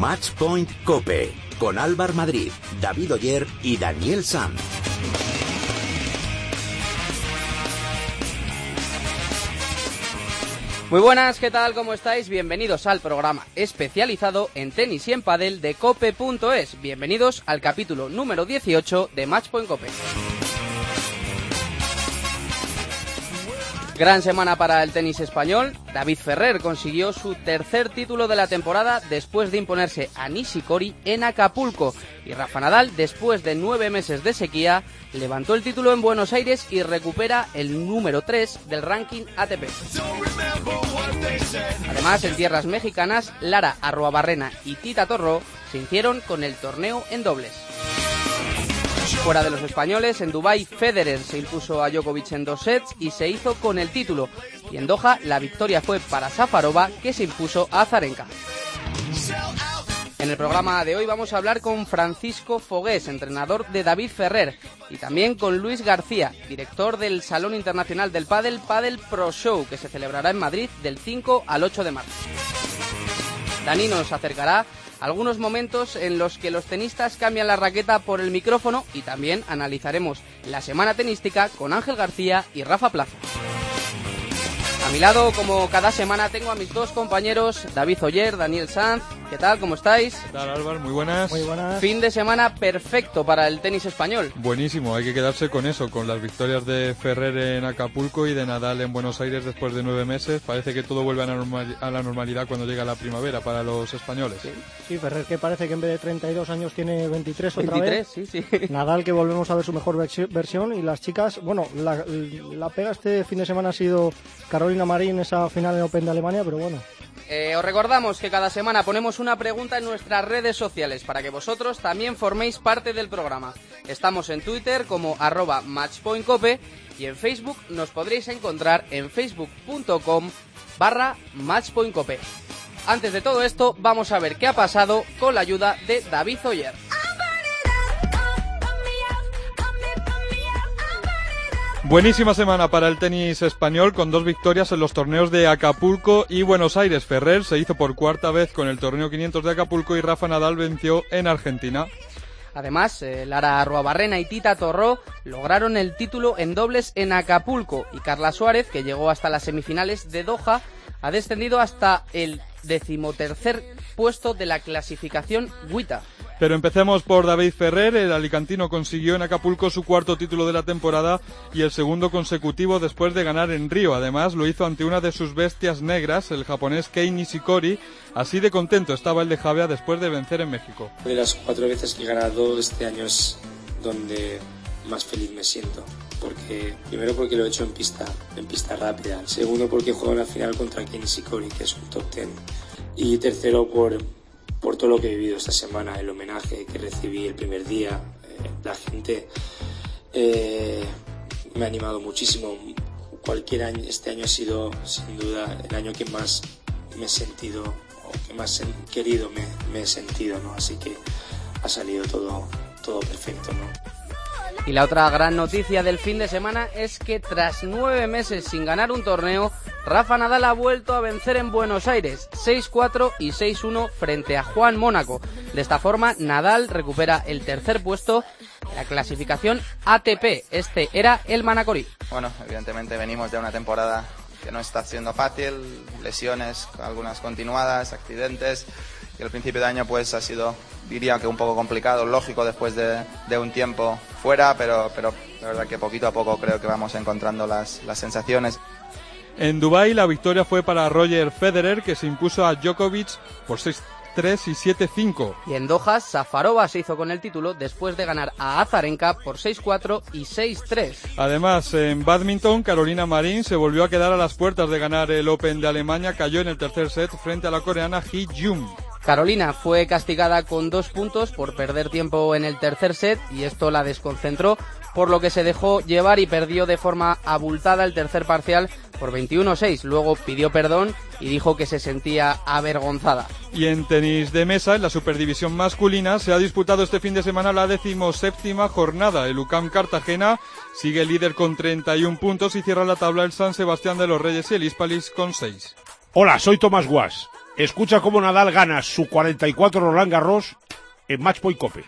Match Point Cope con Álvar Madrid, David Oyer y Daniel Sanz. Muy buenas, ¿qué tal? ¿Cómo estáis? Bienvenidos al programa especializado en tenis y en padel de cope.es. Bienvenidos al capítulo número 18 de Matchpoint Cope. Gran semana para el tenis español. David Ferrer consiguió su tercer título de la temporada después de imponerse a Nishikori en Acapulco. Y Rafa Nadal, después de nueve meses de sequía, levantó el título en Buenos Aires y recupera el número 3 del ranking ATP. Además, en tierras mexicanas, Lara Arruabarrena y Tita Torro se hicieron con el torneo en dobles. Fuera de los españoles, en Dubái Federer se impuso a Djokovic en dos sets y se hizo con el título. Y en Doha la victoria fue para Safarova que se impuso a Zarenka. En el programa de hoy vamos a hablar con Francisco Fogués, entrenador de David Ferrer, y también con Luis García, director del Salón Internacional del Padel Padel Pro Show, que se celebrará en Madrid del 5 al 8 de marzo. Dani nos acercará algunos momentos en los que los tenistas cambian la raqueta por el micrófono y también analizaremos la semana tenística con Ángel García y Rafa Plaza. A mi lado, como cada semana, tengo a mis dos compañeros, David Oyer, Daniel Sanz. ¿Qué tal? ¿Cómo estáis? ¿Qué tal, Álvaro? Muy buenas. Muy buenas. Fin de semana perfecto para el tenis español. Buenísimo, hay que quedarse con eso, con las victorias de Ferrer en Acapulco y de Nadal en Buenos Aires después de nueve meses. Parece que todo vuelve a la, normal- a la normalidad cuando llega la primavera para los españoles. Sí, Ferrer que parece que en vez de 32 años tiene 23 otra 23, vez. sí, sí. Nadal que volvemos a ver su mejor versi- versión y las chicas, bueno, la, la pega este fin de semana ha sido Carolina Marín esa final en Open de Alemania, pero bueno, Eh, os recordamos que cada semana ponemos una pregunta en nuestras redes sociales para que vosotros también forméis parte del programa. Estamos en Twitter como arroba matchpointcope y en Facebook nos podréis encontrar en facebook.com barra matchpointcope. Antes de todo esto, vamos a ver qué ha pasado con la ayuda de David Oyer. Buenísima semana para el tenis español con dos victorias en los torneos de Acapulco y Buenos Aires. Ferrer se hizo por cuarta vez con el torneo 500 de Acapulco y Rafa Nadal venció en Argentina. Además, eh, Lara Arruabarrena y Tita Torró lograron el título en dobles en Acapulco y Carla Suárez, que llegó hasta las semifinales de Doha, ha descendido hasta el decimotercer puesto de la clasificación WITA. Pero empecemos por David Ferrer. El alicantino consiguió en Acapulco su cuarto título de la temporada y el segundo consecutivo después de ganar en Río. Además, lo hizo ante una de sus bestias negras, el japonés Kei Nishikori. Así de contento estaba el de Javea después de vencer en México. De las cuatro veces que he ganado este año es donde más feliz me siento. Porque, primero porque lo he hecho en pista, en pista rápida. Segundo porque juego en la final contra Kenny Sikori, que es un top ten. Y tercero por, por todo lo que he vivido esta semana, el homenaje que recibí el primer día, eh, la gente eh, me ha animado muchísimo. Cualquier año, este año ha sido sin duda el año que más me he sentido o que más querido me, me he sentido, ¿no? Así que ha salido todo, todo perfecto, ¿no? Y la otra gran noticia del fin de semana es que tras nueve meses sin ganar un torneo, Rafa Nadal ha vuelto a vencer en Buenos Aires 6-4 y 6-1 frente a Juan Mónaco. De esta forma, Nadal recupera el tercer puesto en la clasificación ATP. Este era el Manacorí. Bueno, evidentemente venimos de una temporada que no está siendo fácil, lesiones, algunas continuadas, accidentes, y el principio de año pues ha sido, diría que un poco complicado, lógico después de, de un tiempo fuera, pero, pero la verdad que poquito a poco creo que vamos encontrando las, las sensaciones. En Dubái la victoria fue para Roger Federer que se impuso a Djokovic por 6-3 y 7-5. Y en Doha, Safarova se hizo con el título después de ganar a Azarenka por 6-4 y 6-3. Además, en badminton, Carolina Marín se volvió a quedar a las puertas de ganar el Open de Alemania, cayó en el tercer set frente a la coreana Hee Jung. Carolina fue castigada con dos puntos por perder tiempo en el tercer set y esto la desconcentró, por lo que se dejó llevar y perdió de forma abultada el tercer parcial por 21-6. Luego pidió perdón y dijo que se sentía avergonzada. Y en tenis de mesa, en la superdivisión masculina, se ha disputado este fin de semana la decimoséptima jornada. El UCAM Cartagena sigue líder con 31 puntos y cierra la tabla el San Sebastián de los Reyes y el Hispalis con 6. Hola, soy Tomás Guas. Escucha cómo Nadal gana su 44 Roland Garros en Matchpoint Cope.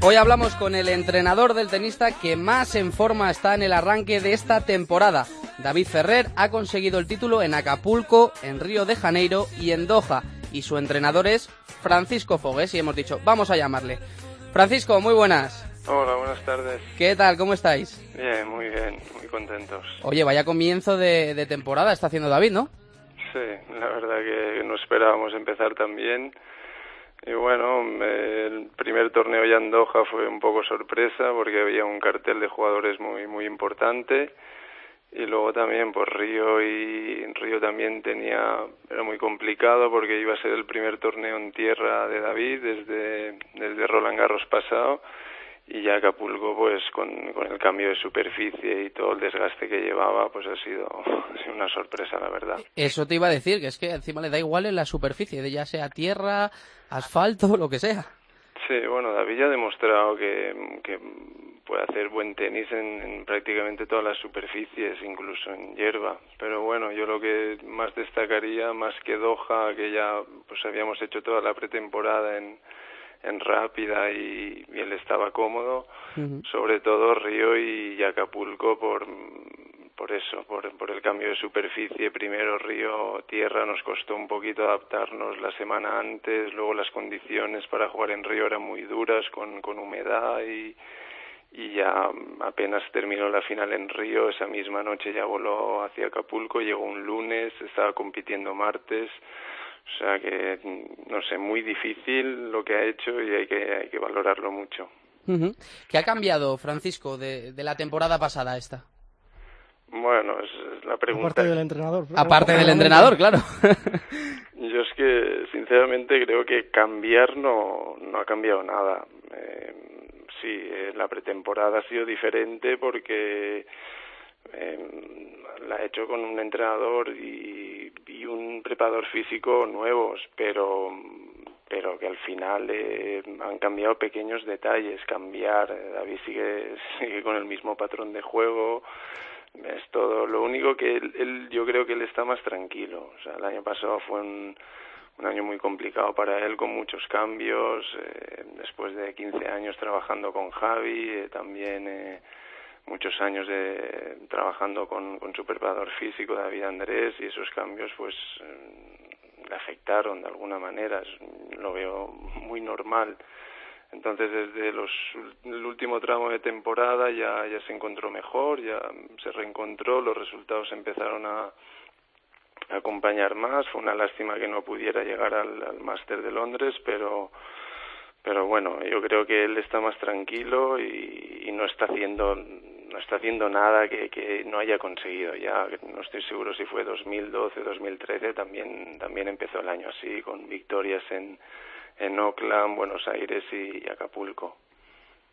Hoy hablamos con el entrenador del tenista que más en forma está en el arranque de esta temporada. David Ferrer ha conseguido el título en Acapulco, en Río de Janeiro y en Doha. Y su entrenador es Francisco Fogues y hemos dicho, vamos a llamarle. Francisco, muy buenas. Hola, buenas tardes. ¿Qué tal? ¿Cómo estáis? Bien, muy bien, muy contentos. Oye, vaya comienzo de, temporada está haciendo David, ¿no? Sí, la verdad que no esperábamos empezar tan bien. Y bueno, el primer torneo ya en Doha fue un poco sorpresa porque había un cartel de jugadores muy muy importante y luego también pues Río y Río también tenía era muy complicado porque iba a ser el primer torneo en tierra de David desde desde Roland Garros pasado. Y ya Acapulco pues con, con el cambio de superficie y todo el desgaste que llevaba pues ha sido, una sorpresa la verdad. Eso te iba a decir que es que encima le da igual en la superficie de ya sea tierra asfalto lo que sea sí bueno David ya ha demostrado que, que puede hacer buen tenis en, prácticamente todas las superficies incluso en hierba. Pero bueno yo lo que más destacaría más que Doha que ya pues habíamos hecho toda la pretemporada en en rápida y, él estaba cómodo, sobre todo Río y Acapulco por por eso, por, por el cambio de superficie. Primero Río Tierra nos costó un poquito adaptarnos la semana antes, luego las condiciones para jugar en Río eran muy duras con, con humedad y, y ya apenas terminó la final en Río, esa misma noche ya voló hacia Acapulco, llegó un lunes, estaba compitiendo martes, o sea que, no sé, muy difícil lo que ha hecho y hay que, hay que valorarlo mucho. ¿Qué ha cambiado, Francisco, de, de la temporada pasada a esta? Bueno, es, la pregunta. Aparte del entrenador. Aparte del entrenador, claro. Yo es que, sinceramente, creo que cambiar no, no ha cambiado nada. Eh, sí, eh, la pretemporada ha sido diferente porque eh, la ha hecho con un entrenador y, y un preparador físico nuevos, pero pero que al final eh, han cambiado pequeños detalles, cambiar, eh, David sigue, sigue con el mismo patrón de juego, es todo, lo único que él, yo creo que él está más tranquilo, o sea, el año pasado fue un, año muy complicado para él, con muchos cambios, eh, después de 15 años trabajando con Javi, eh, también eh, muchos años de trabajando con, con su preparador físico David Andrés y esos cambios pues le afectaron de alguna manera. Lo veo muy normal entonces desde los, el último tramo de temporada ya ya se encontró mejor ya se reencontró los resultados empezaron a, acompañar más fue una lástima que no pudiera llegar al, al máster de Londres pero pero bueno yo creo que él está más tranquilo y, no está haciendo no está haciendo nada que, que no haya conseguido. Ya no estoy seguro si fue 2012, 2013, también, también empezó el año así, con victorias en, en Oakland, Buenos Aires y, Acapulco.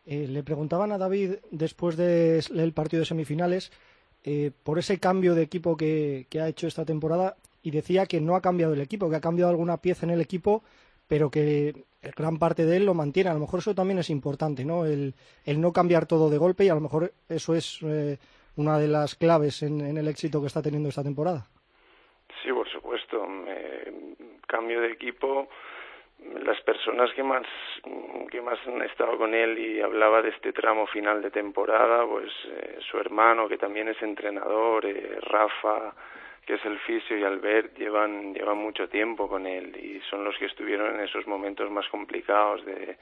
Eh, le preguntaban a David después del partido de semifinales eh, por ese cambio de equipo que, que ha hecho esta temporada y decía que no ha cambiado el equipo, que ha cambiado alguna pieza en el equipo, pero que gran parte de él lo mantiene. A lo mejor eso también es importante, ¿no? El, el no cambiar todo de golpe y a lo mejor eso es eh, una de las claves en, el éxito que está teniendo esta temporada. Sí, por supuesto. cambio de equipo. Las personas que más que más han estado con él y hablaba de este tramo final de temporada, pues eh, su hermano que también es entrenador, eh, Rafa, que es el fisio y Albert llevan llevan mucho tiempo con él y son los que estuvieron en esos momentos más complicados de,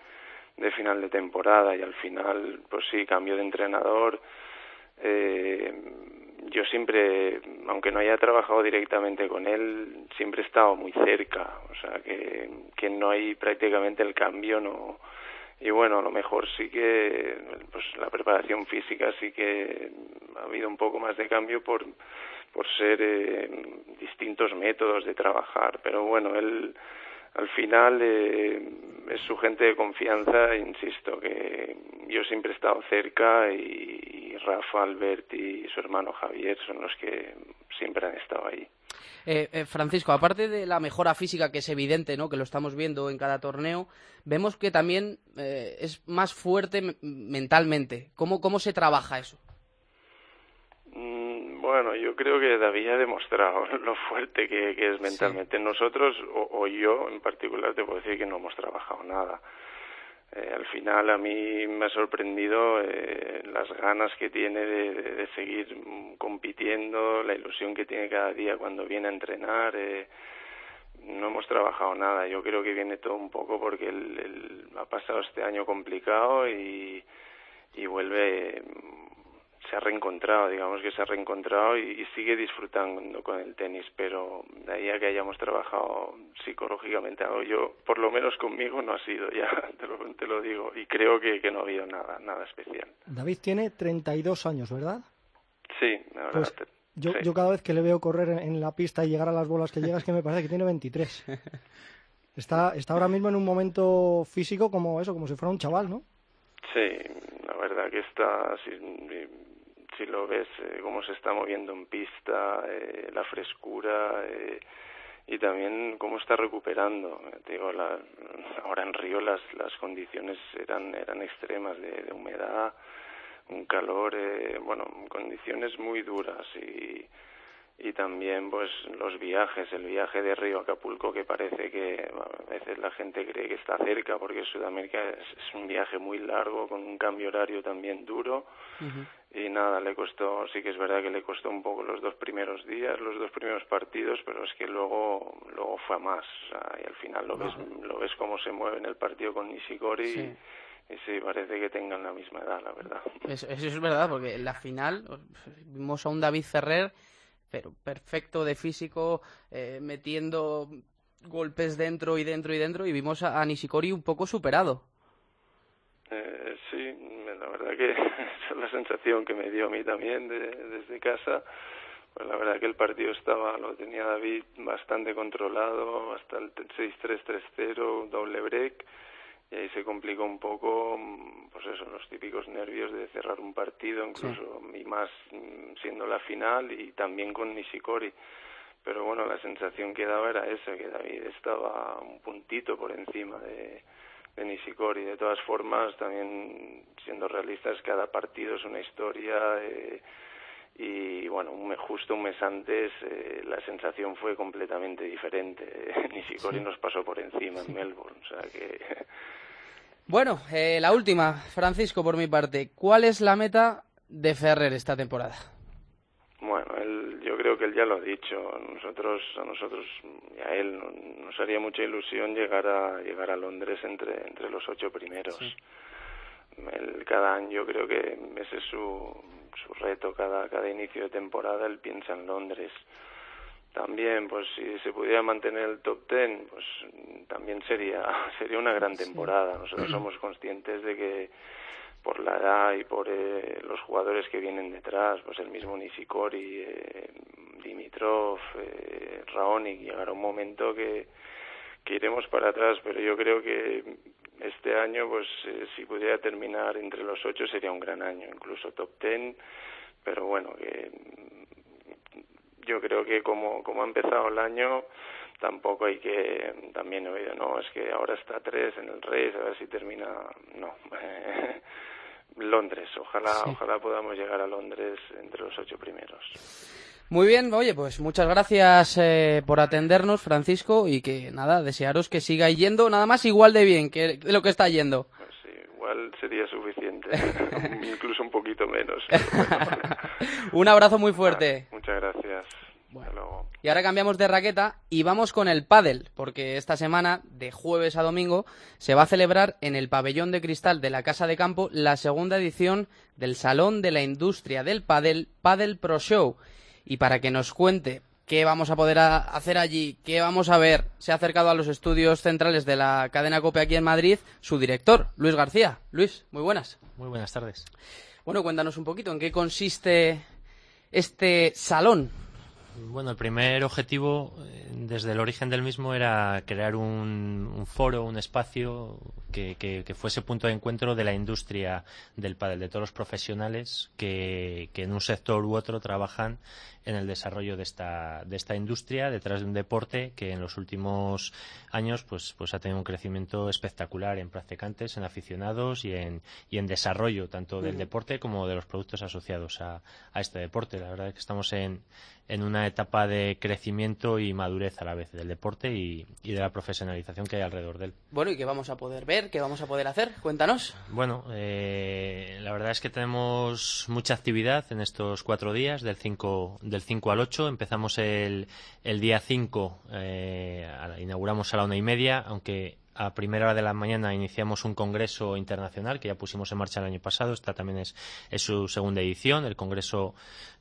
de final de temporada. Y al final pues sí cambio de entrenador eh, yo siempre aunque no haya trabajado directamente con él siempre he estado muy cerca o sea que que no hay prácticamente el cambio no. Y bueno a lo mejor sí que pues la preparación física sí que ha habido un poco más de cambio por por ser eh, distintos métodos de trabajar, pero bueno, él al final eh, es su gente de confianza, insisto, que yo siempre he estado cerca y, Rafa, Albert y su hermano Javier son los que siempre han estado ahí. Eh, eh, Francisco, aparte de la mejora física que es evidente, ¿no? que lo estamos viendo en cada torneo, vemos que también es más fuerte mentalmente. ¿Cómo, ¿Cómo se trabaja eso? Mm, bueno, yo creo que David ha demostrado lo fuerte que, es mentalmente. Nosotros, o, yo en particular, te puedo decir que no hemos trabajado nada. Eh, al final a mí me ha sorprendido eh, las ganas que tiene de, seguir compitiendo, la ilusión que tiene cada día cuando viene a entrenar. Eh, no hemos trabajado nada. Yo creo que viene todo un poco porque él, ha pasado este año complicado y, y vuelve se ha reencontrado, digamos que se ha reencontrado y, sigue disfrutando con el tenis, pero de ahí a que hayamos trabajado psicológicamente, yo, por lo menos conmigo no ha sido, ya te lo, te lo digo, y creo que, que no ha habido nada, nada especial. David tiene 32 años, ¿verdad? Sí, la verdad. Pues yo, yo cada vez que le veo correr en, la pista y llegar a las bolas que llega es que me parece que tiene 23. Está, está ahora mismo en un momento físico como eso, como si fuera un chaval, ¿no? Sí, la verdad que está, si lo ves eh, cómo se está moviendo en pista, eh, la frescura eh, y también cómo está recuperando. Te digo, la, ahora en Río las, las condiciones eran, eran extremas de, de humedad, un calor, eh, bueno, condiciones muy duras y y también pues los viajes, el viaje de Río Acapulco que parece que a veces la gente cree que está cerca porque Sudamérica es, un viaje muy largo con un cambio horario también duro. Y nada, le costó, sí que es verdad que le costó un poco los dos primeros días, los dos primeros partidos, pero es que luego luego fue a más y al final lo ves lo ves cómo se mueve en el partido con Nishikori y, sí, parece que tengan la misma edad, la verdad. Eso, eso es verdad, porque en la final vimos a un David Ferrer pero perfecto de físico, eh, metiendo golpes dentro y dentro y dentro, y vimos a, Nishikori un poco superado. Eh, sí, la verdad que esa es la sensación que me dio a mí también desde casa. Pues la verdad que el partido estaba, lo tenía David bastante controlado, hasta el 6-3-3-0, doble break y ahí se complicó un poco, mm, pues eso, los típicos nervios de cerrar un partido, incluso y más mm, siendo la final y también con Nishikori. Pero bueno, la sensación que daba era esa, que David estaba un puntito por encima de, de Nishikori. De todas formas, también siendo realistas, cada partido es una historia. Eh, y bueno, un justo un mes antes eh, la sensación fue completamente diferente. Nishikori nos pasó por encima en Melbourne, o sea que bueno, eh, la última, Francisco, por mi parte. ¿Cuál es la meta de Ferrer esta temporada? Bueno, él, yo creo que él ya lo ha dicho. Nosotros, a nosotros y a él nos haría mucha ilusión llegar a llegar a Londres entre entre los ocho primeros. cada año yo creo que ese es su, su reto. Cada cada inicio de temporada él piensa en Londres también pues si se pudiera mantener el top ten pues también sería sería una gran temporada. Nosotros somos conscientes de que por la edad y por eh, los jugadores que vienen detrás pues el mismo Nishikori eh, Dimitrov eh, Raonic llegará un momento que que iremos para atrás pero yo creo que este año pues eh, si pudiera terminar entre los ocho sería un gran año incluso top ten pero bueno que yo creo que como, como ha empezado el año, tampoco hay que, también he oído, no, es que ahora está tres en el Reyes, a ver si termina, no. Londres, ojalá, ojalá podamos llegar a Londres entre los ocho primeros. Muy bien, oye, pues muchas gracias eh, por atendernos, Francisco, y que nada, desearos que siga yendo nada más igual de bien que lo que está yendo. Pues sí, igual sería suficiente, incluso un poquito menos. un abrazo muy fuerte. muchas gracias. Y ahora cambiamos de raqueta y vamos con el pádel, porque esta semana, de jueves a domingo, se va a celebrar en el pabellón de cristal de la Casa de Campo la segunda edición del Salón de la Industria del Pádel, Padel Pro Show. Y para que nos cuente qué vamos a poder hacer allí, qué vamos a ver, se ha acercado a los estudios centrales de la cadena COPE aquí en Madrid su director, Luis García. Luis, muy buenas. Muy buenas tardes. Bueno, cuéntanos un poquito en qué consiste este salón Bueno, el primer objetivo eh, desde el origen del mismo era crear un, foro, un espacio que, fuese punto de encuentro de la industria del pádel, de todos los profesionales que, que en un sector u otro trabajan en el desarrollo de esta, de esta industria detrás de un deporte que en los últimos años pues, pues ha tenido un crecimiento espectacular en practicantes, en aficionados y en, y en desarrollo tanto del deporte como de los productos asociados a, a este deporte. La verdad es que estamos en, en una etapa de crecimiento y madurez a la vez del deporte y, de la profesionalización que hay alrededor de él. Bueno, ¿y qué vamos a poder ver? ¿Qué vamos a poder hacer? Cuéntanos. Bueno, eh, la verdad es que tenemos mucha actividad en estos cuatro días, del 5, del 5 al 8. Empezamos el, el día 5, eh, inauguramos a la una y media, aunque a primera hora de la mañana iniciamos un congreso internacional que ya pusimos en marcha el año pasado. Esta también es, su segunda edición. El congreso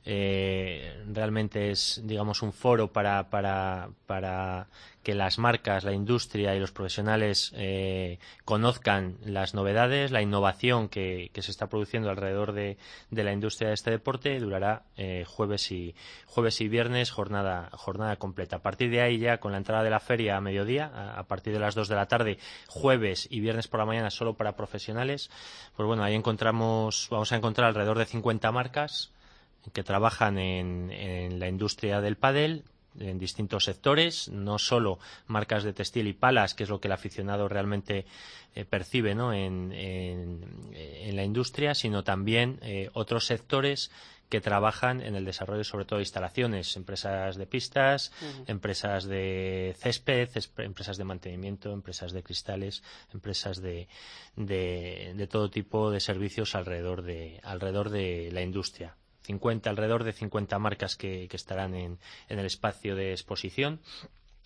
eh, realmente es, digamos, un foro para, para, para que las marcas, la industria y los profesionales eh, conozcan las novedades, la innovación que, se está produciendo alrededor de, la industria de este deporte. Durará eh, jueves y jueves y viernes jornada jornada completa. A partir de ahí ya con la entrada de la feria a mediodía, a, partir de las dos de la tarde, jueves y viernes por la mañana solo para profesionales. Pues bueno, ahí encontramos vamos a encontrar alrededor de 50 marcas que trabajan en, en la industria del pádel, en distintos sectores, no solo marcas de textil y palas, que es lo que el aficionado realmente eh, percibe en, en, la industria, sino también eh, otros sectores que trabajan en el desarrollo sobre todo de instalaciones, empresas de pistas, empresas de césped, empresas de mantenimiento, empresas de cristales, empresas de, de, todo tipo de servicios alrededor de, alrededor de la industria. 50, alrededor de 50 marcas que, estarán en, en, el espacio de exposición.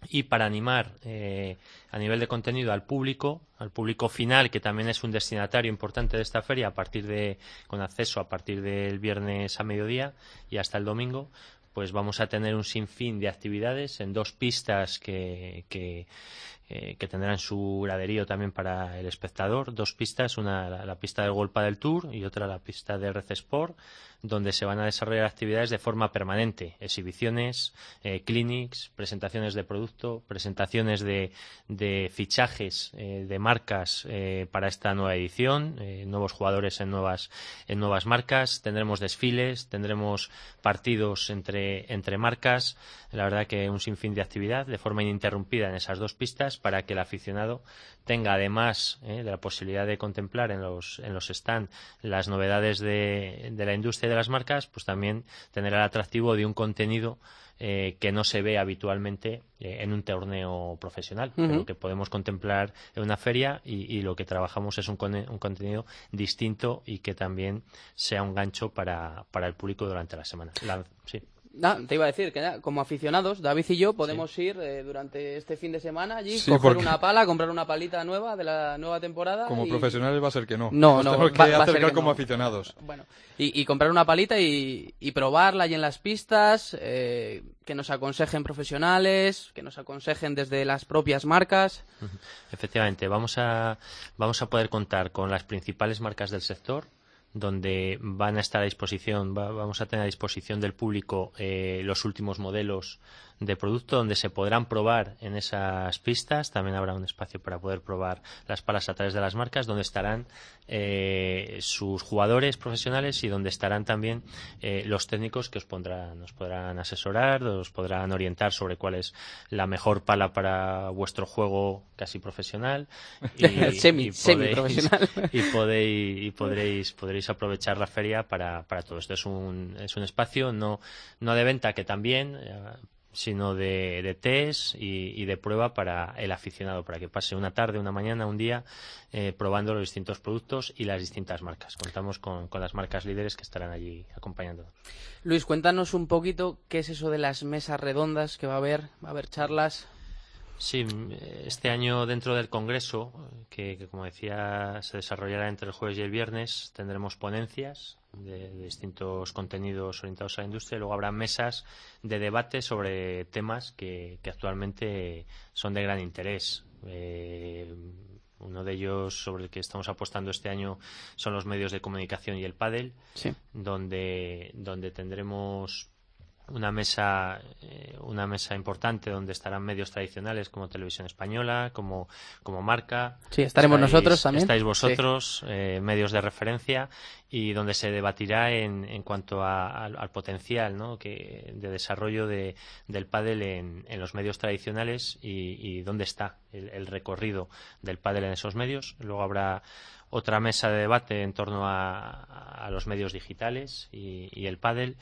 Y para animar eh, a nivel de contenido al público, al público final, que también es un destinatario importante de esta feria, a partir de, con acceso a partir del viernes a mediodía y hasta el domingo, pues vamos a tener un sinfín de actividades en dos pistas que, que, eh, tendrán su graderío también para el espectador. Dos pistas, una la, pista del Golpa del Tour y otra la pista de RC Sport donde se van a desarrollar actividades de forma permanente, exhibiciones, eh, clinics, presentaciones de producto, presentaciones de, fichajes eh, de marcas eh, para esta nueva edición, nuevos jugadores en nuevas, en nuevas marcas, tendremos desfiles, tendremos partidos entre, entre marcas, la verdad que un sinfín de actividad de forma ininterrumpida en esas dos pistas para que el aficionado tenga además de la posibilidad de contemplar en los, en los stand las novedades de, de la industria de las marcas, pues también tener el atractivo de un contenido eh, que no se ve habitualmente eh, en un torneo profesional, pero que podemos contemplar en una feria y, lo que trabajamos es un, un, contenido distinto y que también sea un gancho para, para el público durante la semana. sí te iba a decir que como aficionados, David y yo podemos ir eh, durante este fin de semana allí, coger una pala, comprar una palita nueva de la nueva temporada. Como profesionales va a ser que no. No, no. Tenemos que acercar como aficionados. Bueno, y, comprar una palita y, probarla allí en las pistas, eh, que nos aconsejen profesionales, que nos aconsejen desde las propias marcas. Efectivamente, vamos a, vamos a poder contar con las principales marcas del sector donde van a estar a disposición, vamos a tener a disposición del público eh, los últimos modelos de producto donde se podrán probar en esas pistas. También habrá un espacio para poder probar las palas a través de las marcas, donde estarán eh, sus jugadores profesionales y donde estarán también eh, los técnicos que os pondrán, nos podrán asesorar, os podrán orientar sobre cuál es la mejor pala para vuestro juego casi profesional. Y, semi, profesional y podéis y podréis podréis aprovechar la feria para, para todo esto. Es un es un espacio no no de venta que también eh, sino de, de test y, de prueba para el aficionado, para que pase una tarde, una mañana, un día eh, probando los distintos productos y las distintas marcas. Contamos con, las marcas líderes que estarán allí acompañándonos. Luis, cuéntanos un poquito qué es eso de las mesas redondas que va a haber, va a haber charlas. Sí, este año dentro del Congreso, que, como decía se desarrollará entre el jueves y el viernes, tendremos ponencias de, distintos contenidos orientados a la industria y luego habrá mesas de debate sobre temas que, actualmente son de gran interés. Eh, uno de ellos sobre el que estamos apostando este año son los medios de comunicación y el pádel, donde, donde tendremos una mesa eh, una mesa importante donde estarán medios tradicionales como Televisión Española, como, como Marca. Sí, estaremos nosotros también. Estáis vosotros, eh, medios de referencia, y donde se debatirá en, en cuanto al, potencial ¿no? que, de desarrollo de, del pádel en, en, los medios tradicionales y, dónde está el, recorrido del pádel en esos medios. Luego habrá otra mesa de debate en torno a, a los medios digitales y, y el pádel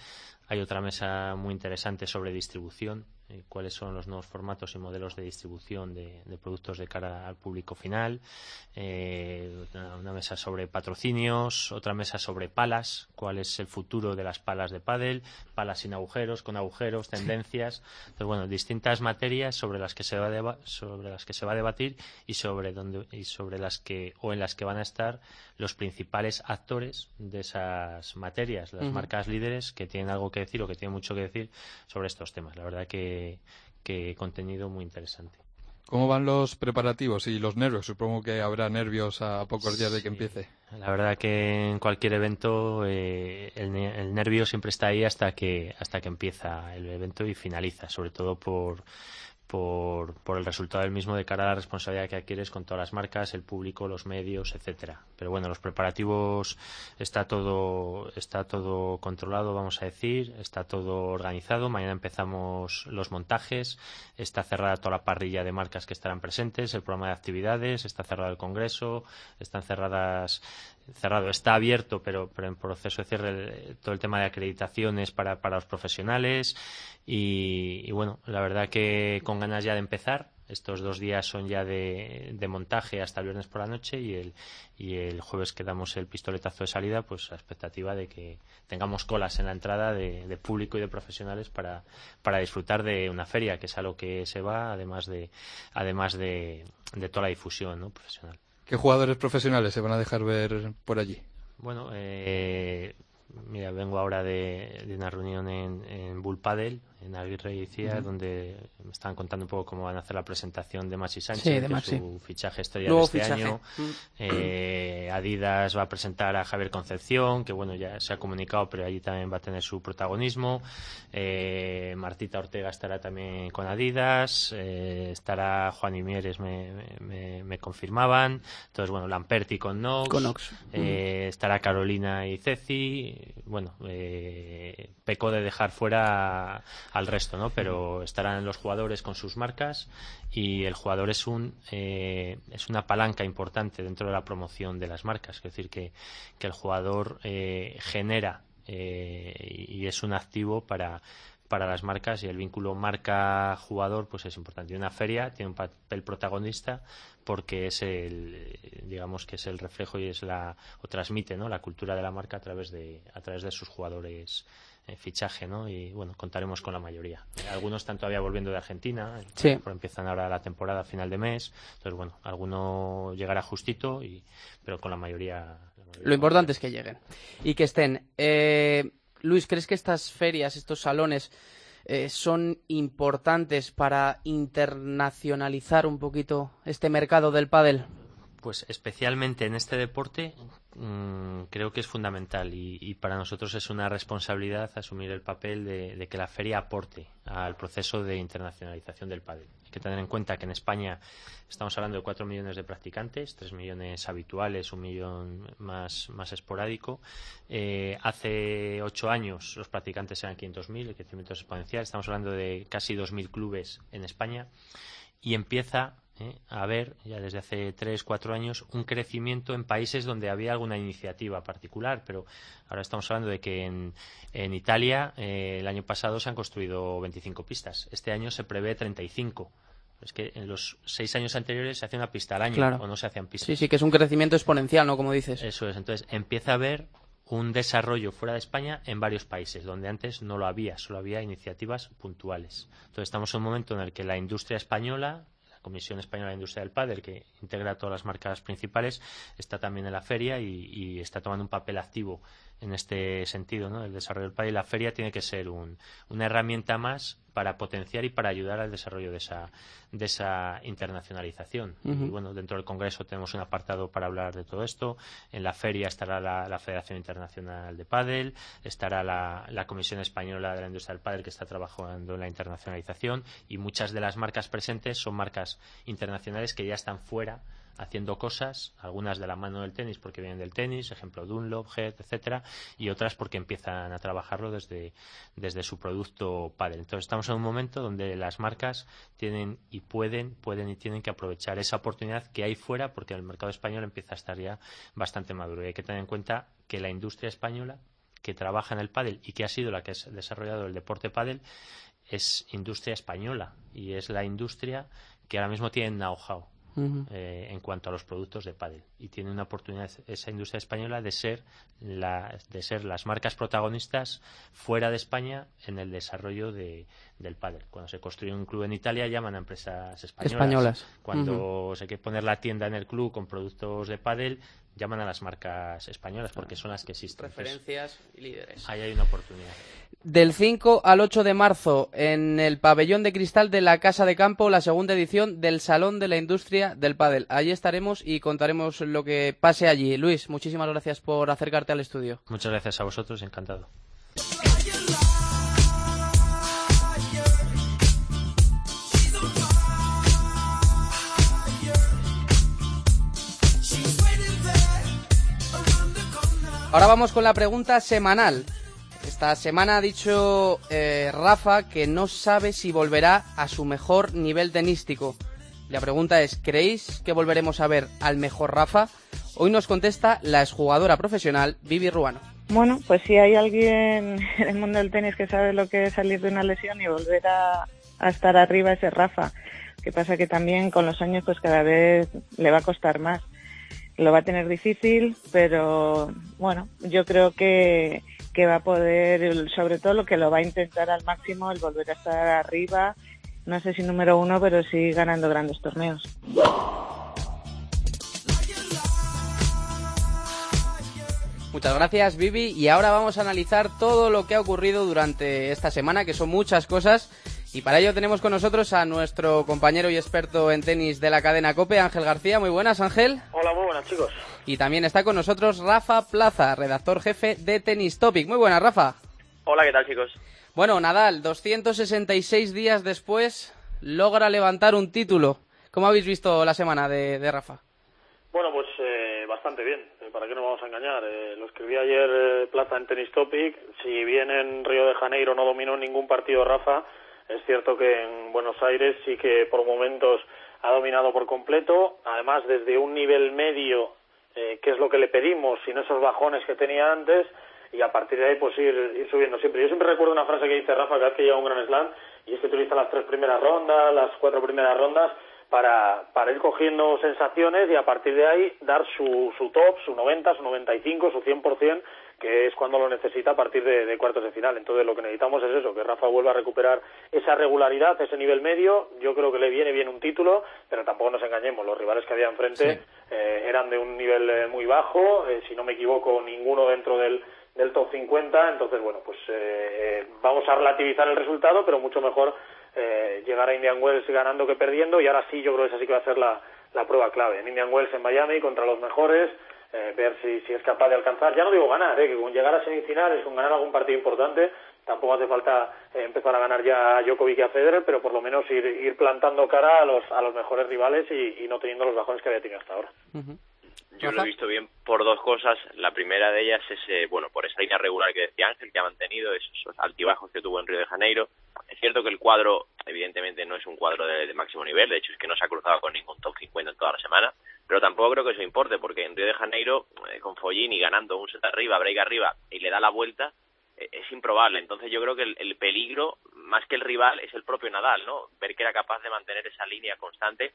hay otra mesa muy interesante sobre distribución, eh, cuáles son los nuevos formatos y modelos de distribución de, productos de cara al público final, eh, una, mesa sobre patrocinios, otra mesa sobre palas, cuál es el futuro de las palas de pádel, palas sin agujeros, con agujeros, tendencias, entonces bueno, distintas materias sobre las que se va a sobre las que se va a debatir y sobre donde y sobre las que o en las que van a estar los principales actores de esas materias, las marcas líderes que tienen algo que decir o que tienen mucho que decir sobre estos temas. La verdad que, que contenido muy interesante. ¿Cómo van los preparativos y los nervios? Supongo que habrá nervios a pocos días de que empiece. La verdad que en cualquier evento eh, el, el, nervio siempre está ahí hasta que hasta que empieza el evento y finaliza, sobre todo por por, por, el resultado del mismo de cara a la responsabilidad que adquieres con todas las marcas, el público, los medios, etcétera. Pero bueno, los preparativos está todo está todo controlado, vamos a decir, está todo organizado. Mañana empezamos los montajes, está cerrada toda la parrilla de marcas que estarán presentes, el programa de actividades, está cerrado el congreso, están cerradas cerrado, está abierto, pero, pero en proceso de cierre todo el tema de acreditaciones para, para los profesionales y, bueno, la verdad que con ganas ya de empezar. Estos dos días son ya de, montaje hasta el viernes por la noche y el, y el jueves que damos el pistoletazo de salida, pues la expectativa de que tengamos colas en la entrada de, de público y de profesionales para, para disfrutar de una feria, que es a lo que se va, además de, además de, de toda la difusión ¿no? profesional. ¿Qué jugadores profesionales se van a dejar ver por allí? Bueno, eh, mira, vengo ahora de, una reunión en, en Bull en Aguirre y Cía, donde me estaban contando un poco cómo van a hacer la presentación de Maxi Sánchez, que su fichaje estrella de este año. Eh, Adidas va a presentar a Javier Concepción, que bueno, ya se ha comunicado, pero allí también va a tener su protagonismo. Eh, Martita Ortega estará también con Adidas, eh, estará Juan y Mieres, me, me, me, confirmaban. Entonces, bueno, Lamperti con Nox. Con Nox. Estará Carolina y Ceci. Bueno, pecó de dejar fuera al resto, ¿no? Pero estarán los jugadores con sus marcas y el jugador es un eh, es una palanca importante dentro de la promoción de las marcas, es decir que, que el jugador eh, genera eh, y es un activo para para las marcas y el vínculo marca jugador pues es importante. Y una feria tiene un papel protagonista porque es el digamos que es el reflejo y es la o transmite ¿no? la cultura de la marca a través de a través de sus jugadores fichaje, ¿no? Y bueno, contaremos con la mayoría. algunos están todavía volviendo de Argentina, sí. empiezan ahora la temporada a final de mes, entonces bueno, alguno llegará justito, y, pero con la mayoría, Lo importante es que lleguen y que estén. Eh, Luis, ¿crees que estas ferias, estos salones, eh, son importantes para internacionalizar un poquito este mercado del pádel? Pues especialmente en este deporte mmm, creo que es fundamental y, para nosotros es una responsabilidad asumir el papel de, de, que la feria aporte al proceso de internacionalización del pádel. Hay que tener en cuenta que en España estamos hablando de 4 millones de practicantes, 3 millones habituales, un millón más, más esporádico. Eh, hace 8 años los practicantes eran 500.000, el crecimiento es exponencial. Estamos hablando de casi 2.000 clubes en España y empieza ¿eh? a ver, ya desde hace tres, cuatro años, un crecimiento en países donde había alguna iniciativa particular, pero ahora estamos hablando de que en, en Italia eh, el año pasado se han construido 25 pistas, este año se prevé 35. Es que en los seis años anteriores se hacía una pista al año claro. o no se hacían pistas. Sí, sí, que es un crecimiento exponencial, ¿no? Como dices. Eso es. Entonces empieza a haber un desarrollo fuera de España en varios países, donde antes no lo había, solo había iniciativas puntuales. Entonces estamos en un momento en el que la industria española Comisión Española de Industria del Padel, que integra todas las marcas principales, está también en la feria y, y está tomando un papel activo en este sentido, ¿no? El desarrollo del país. La feria tiene que ser una herramienta más para potenciar y para ayudar al desarrollo de esa, de esa internacionalización. Y bueno, dentro del Congreso tenemos un apartado para hablar de todo esto. En la feria estará la, Federación Internacional de Padel, estará la, la, Comisión Española de la Industria del Padel que está trabajando en la internacionalización y muchas de las marcas presentes son marcas internacionales que ya están fuera haciendo cosas, algunas de la mano del tenis porque vienen del tenis, ejemplo Dunlop, Head, etcétera, y otras porque empiezan a trabajarlo desde, desde su producto padre. Entonces estamos en un momento donde las marcas tienen y pueden, pueden y tienen que aprovechar esa oportunidad que hay fuera porque el mercado español empieza a estar ya bastante maduro. Y hay que tener en cuenta que la industria española que trabaja en el pádel y que ha sido la que ha desarrollado el deporte pádel es industria española y es la industria que ahora mismo tiene know-how eh, en cuanto a los productos de pádel y tiene una oportunidad esa industria española de ser de ser las marcas protagonistas fuera de España en el desarrollo de, del pádel. Cuando se construye un club en Italia llaman a empresas españolas. Cuando se quiere poner la tienda en el club con productos de pádel llaman a las marcas españolas porque son las que existen. Referencias y líderes. Ahí hay una oportunidad. Del 5 al 8 de marzo, en el pabellón de cristal de la Casa de Campo, la segunda edición del Salón de la Industria del Pádel. Allí estaremos y contaremos lo que pase allí. Luis, muchísimas gracias por acercarte al estudio. Muchas gracias a vosotros, encantado. Ahora vamos con la pregunta semanal. Esta semana ha dicho eh, Rafa que no sabe si volverá a su mejor nivel tenístico. La pregunta es, ¿creéis que volveremos a ver al mejor Rafa? Hoy nos contesta la exjugadora profesional Vivi Ruano. Bueno, pues si hay alguien en el mundo del tenis que sabe lo que es salir de una lesión y volver a, estar arriba, ese Rafa. Que pasa que también con los años pues cada vez le va a costar más lo va a tener difícil, pero bueno, yo creo que, que va a poder, sobre todo lo que lo va a intentar al máximo, el volver a estar arriba, no sé si número uno, pero sí ganando grandes torneos. Muchas gracias, Vivi. Y ahora vamos a analizar todo lo que ha ocurrido durante esta semana, que son muchas cosas y para ello tenemos con nosotros a nuestro compañero y experto en tenis de la cadena COPE, Ángel García. Muy buenas, Ángel. Hola, muy buenas, chicos. Y también está con nosotros Rafa Plaza, redactor jefe de Tennis Topic. Muy buenas, Rafa. Hola, ¿qué tal, chicos? Bueno, Nadal, 266 días después, logra levantar un título. ¿Cómo habéis visto la semana de, Rafa? Bueno, pues eh, bastante bien. Eh, ¿Para qué nos vamos a engañar? Eh, lo escribí ayer Plaza en Tennis Topic. Si bien en Río de Janeiro no dominó ningún partido Rafa, es cierto que en Buenos Aires sí que por momentos ha dominado por completo, además desde un nivel medio, eh, que es lo que le pedimos, sin esos bajones que tenía antes, y a partir de ahí pues ir, subiendo siempre. Yo siempre recuerdo una frase que dice Rafa cada vez que llega un Gran Slam, y es que utiliza las tres primeras rondas, las cuatro primeras rondas, para, para ir cogiendo sensaciones y a partir de ahí dar su, su top, su 90, su 95, su 100%, que es cuando lo necesita a partir de, cuartos de final. Entonces lo que necesitamos es eso, que Rafa vuelva a recuperar esa regularidad, ese nivel medio. Yo creo que le viene bien un título, pero tampoco nos engañemos, los rivales que había enfrente eh, eran de un nivel eh, muy bajo, eh, si no me equivoco, ninguno dentro del, del top 50. Entonces, bueno, pues vamos a relativizar el resultado, pero mucho mejor llegar a Indian Wells ganando que perdiendo. Y ahora sí, yo creo que esa sí que va a ser la, la prueba clave. En Indian Wells en Miami contra los mejores eh, ver si, si es capaz de alcanzar, ya no digo ganar, eh, que con llegar a semifinales, con ganar algún partido importante, tampoco hace falta eh, empezar a ganar ya a Djokovic y a Federer, pero por lo menos ir, ir plantando cara a los, a los mejores rivales y, no teniendo los bajones que había tenido hasta ahora. Yo lo he visto bien por dos cosas. La primera de ellas es, bueno, por esa línea regular que decía Ángel, que ha mantenido esos altibajos que tuvo en Río de Janeiro. Es cierto que el cuadro, evidentemente, no es un cuadro de, de máximo nivel. De hecho, es que no se ha cruzado con ningún top 50 en toda la semana pero tampoco creo que eso importe, porque en Río de Janeiro, eh, con Follini ganando un set arriba, break arriba, y le da la vuelta, eh, es improbable. Entonces yo creo que el, peligro, más que el rival, es el propio Nadal, ¿no? Ver que era capaz de mantener esa línea constante,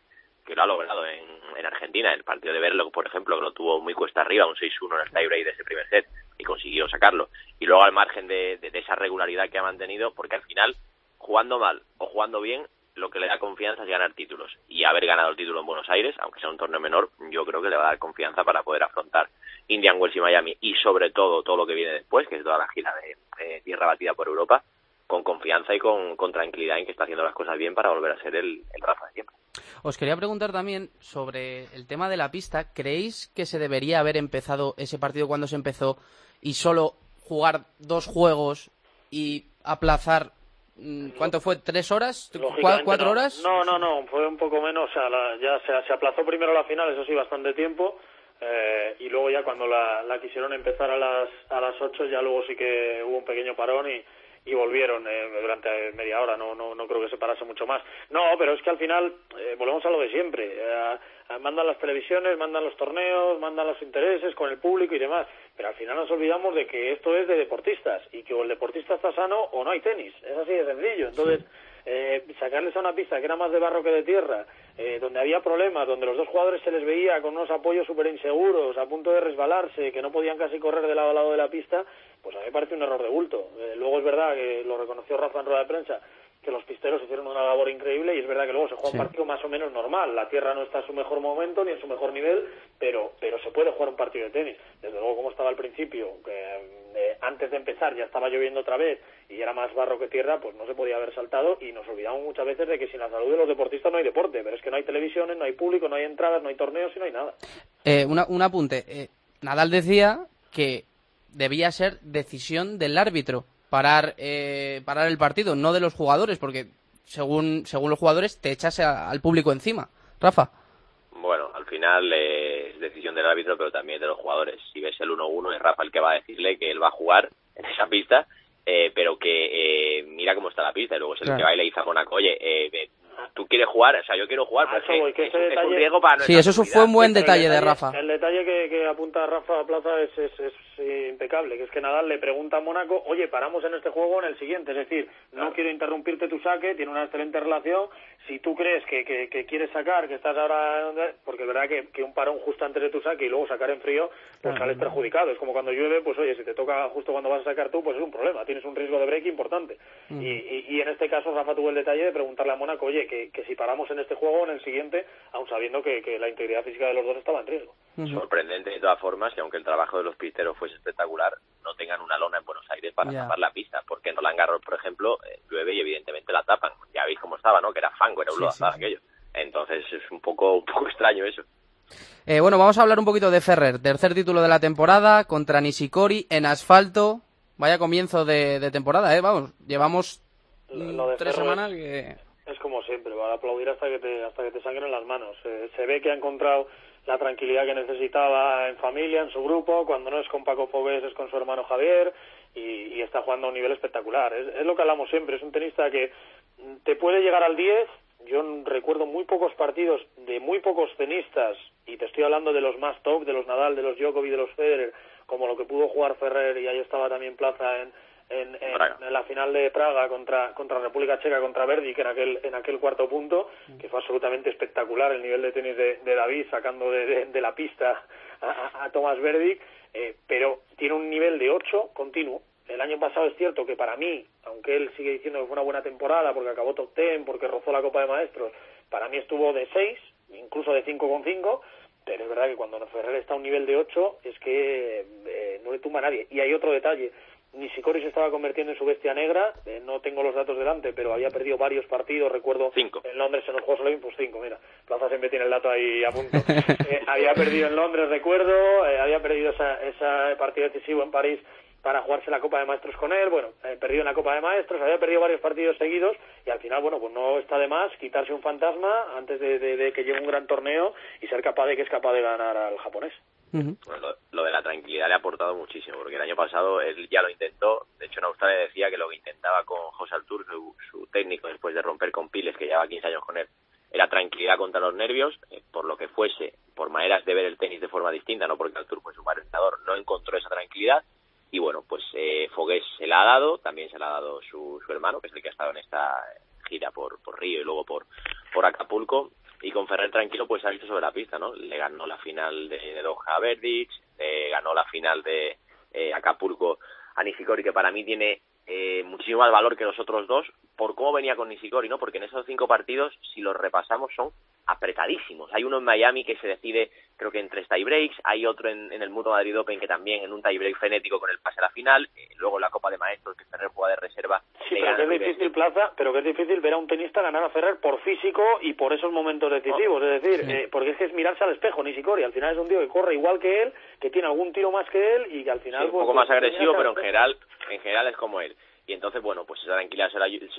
que lo ha logrado en, en Argentina, el partido de Verlo, por ejemplo, que lo tuvo muy cuesta arriba, un 6-1 en el tiebreak de ese primer set, y consiguió sacarlo. Y luego al margen de esa regularidad que ha mantenido, porque al final, jugando mal o jugando bien, lo que le da confianza es ganar títulos. Y haber ganado el título en Buenos Aires, aunque sea un torneo menor, yo creo que le va a dar confianza para poder afrontar Indian Wells y Miami y sobre todo todo lo que viene después, que es toda la gira de tierra batida por Europa, con confianza y con, tranquilidad en que está haciendo las cosas bien para volver a ser el, el Rafa de siempre. Os quería preguntar también sobre el tema de la pista. ¿Creéis que se debería haber empezado ese partido cuando se empezó y solo jugar dos juegos y aplazar mm, ¿Cuánto fue? ¿Tres horas? ¿Cuatro horas? No, no, no, fue un poco menos. O sea, ya se, se, aplazó primero la final, eso sí, bastante tiempo. Eh, y luego ya cuando la, la, quisieron empezar a las, a las ocho, ya luego sí que hubo un pequeño parón y, y volvieron eh, durante media hora, no, no, no creo que se parase mucho más. No, pero es que al final eh, volvemos a lo de siempre. Eh, mandan las televisiones, mandan los torneos, mandan los intereses con el público y demás, pero al final nos olvidamos de que esto es de deportistas y que o el deportista está sano o no hay tenis, es así de sencillo. Entonces, eh, sacarles a una pista que era más de barro que de tierra, eh, donde había problemas, donde los dos jugadores se les veía con unos apoyos súper inseguros, a punto de resbalarse, que no podían casi correr de lado a lado de la pista, pues a mí me parece un error de bulto. Eh, luego es verdad que lo reconoció Rafa en rueda de prensa, que los pisteros hicieron una labor increíble y es verdad que luego se juega un partido más o menos normal. La tierra no está en su mejor momento ni en su mejor nivel, pero, pero se puede jugar un partido de tenis. Desde luego, como estaba al principio, que eh, antes de empezar ya estaba lloviendo otra vez y era más barro que tierra, pues no se podía haber saltado y nos olvidamos muchas veces de que sin la salud de los deportistas no hay deporte, pero es que no hay televisiones, no hay público, no hay entradas, no hay torneos y no hay nada. Eh, un apunte. Eh, Nadal decía que debía ser decisión del árbitro parar, eh, parar el partido, no de los jugadores, porque según, según los jugadores te echas al público encima. Rafa. Bueno, al final es decisión del árbitro, pero también de los jugadores. Si ves el 1-1, es Rafa el que va a decirle que él va a jugar en esa pista, eh, pero que eh, mira cómo está la pista, y luego es el que va y le dice a Monaco, oye, eh, tú quieres jugar, o sea, yo quiero jugar, pero es, es, un riesgo para Sí, eso fue un buen detalle, de Rafa. El detalle que, que apunta Rafa a Plaza es, es, impecable, que es que Nadal le pregunta a Mónaco, oye, paramos en este juego en el siguiente, es decir, no quiero interrumpirte tu saque, tiene una excelente relación, si tú crees que, que, quieres sacar, que estás ahora, porque es verdad que, que, un parón justo antes de tu saque y luego sacar en frío, pues sales perjudicado, es como cuando llueve, pues oye, si te toca justo cuando vas a sacar tú, pues es un problema, tienes un riesgo de break importante. y, y, en este caso Rafa tuvo el detalle de preguntarle a Mónaco, oye, que, que si paramos en este juego o en el siguiente, aun sabiendo que, que la integridad física de los dos estaba en riesgo. Sorprendente de todas formas que aunque el trabajo de los pisteros fuese espectacular, no tengan una lona en Buenos Aires para tapar la pista, porque en Roland Garros, por ejemplo, eh, llueve y evidentemente la tapan. Ya veis cómo estaba, ¿no? Que era fango, era un aquello. Entonces es un poco, un poco extraño eso. Eh, bueno, vamos a hablar un poquito de Ferrer. Tercer título de la temporada contra Nishikori en asfalto. Vaya comienzo de, temporada, ¿eh? Vamos, llevamos tres semanas que... Es como siempre, va a aplaudir hasta que te, hasta que te sangren las manos. Se ve que ha encontrado la tranquilidad que necesitaba en familia, en su grupo, cuando no es con Paco Fogués es con su hermano Javier y, está jugando a un nivel espectacular. Es, lo que hablamos siempre, es un tenista que te puede llegar al 10, yo recuerdo muy pocos partidos de muy pocos tenistas, y te estoy hablando de los más top, de los Nadal, de los Djokovic, de los Federer, como lo que pudo jugar Ferrer, y ahí estaba también Plaza en, en, en, la final de Praga contra, contra República Checa, contra Verdi, que en aquel, en aquel cuarto punto, que fue absolutamente espectacular el nivel de tenis de, de David sacando de, de, la pista a, a Tomás Verdi, eh, pero tiene un nivel de 8 continuo. El año pasado es cierto que para mí, aunque él sigue diciendo que fue una buena temporada porque acabó top 10, porque rozó la Copa de Maestros, para mí estuvo de 6, incluso de 5,5, pero es verdad que cuando Ferrer está a un nivel de 8 es que eh, no le tumba a nadie. Y hay otro detalle, Nishikori se estaba convirtiendo en su bestia negra, eh, no tengo los datos delante, pero había perdido varios partidos, recuerdo cinco. en Londres en los Juegos Olímpicos, cinco, mira, Plaza siempre tiene el dato ahí a punto. Eh, había perdido en Londres, recuerdo, eh, había perdido esa, esa partido decisivo en París para jugarse la Copa de Maestros con él, bueno, perdido en la Copa de Maestros, había perdido varios partidos seguidos y al final, bueno, pues no está de más quitarse un fantasma antes de, de que llegue un gran torneo y ser capaz de que es capaz de ganar al japonés lo, de la tranquilidad le ha aportado muchísimo, porque el año pasado él ya lo intentó. De hecho, en Australia decía que lo que intentaba con José Altur, su, técnico, después de romper con Piles, que llevaba 15 años con él, era tranquilidad contra los nervios, eh, por lo que fuese, por maneras de ver el tenis de forma distinta, no porque Altur fue su entrenador, no encontró esa tranquilidad. Y bueno, pues eh, Fogués se la ha dado, también se la ha dado su, su hermano, que es el que ha estado en esta gira por, por Río y luego por, por Acapulco y con Ferrer tranquilo pues ha visto sobre la pista, ¿no? Le ganó la final de, de Doha a Verdix, le ganó la final de eh, Acapulco a Nishikori, que para mí tiene eh, muchísimo más valor que los otros dos, por cómo venía con Nishikori, ¿no? Porque en esos cinco partidos, si los repasamos, son apretadísimos. Hay uno en Miami que se decide, creo que en tres tiebreaks, hay otro en, el Mutuo Madrid Open que también en un tiebreak frenético con el pase a la final, eh, luego la Copa de Maestros que Ferrer juega de reserva. Sí, pero que es difícil, Plaza, pero que es difícil ver a un tenista ganar a Ferrer por físico y por esos momentos decisivos, es decir, eh, porque es que es mirarse al espejo, Nishikori, al final es un tío que corre igual que él, que tiene algún tiro más que él y que al final... un poco pues, más agresivo, pero en general, en general es como él y entonces, bueno, pues esa tranquilidad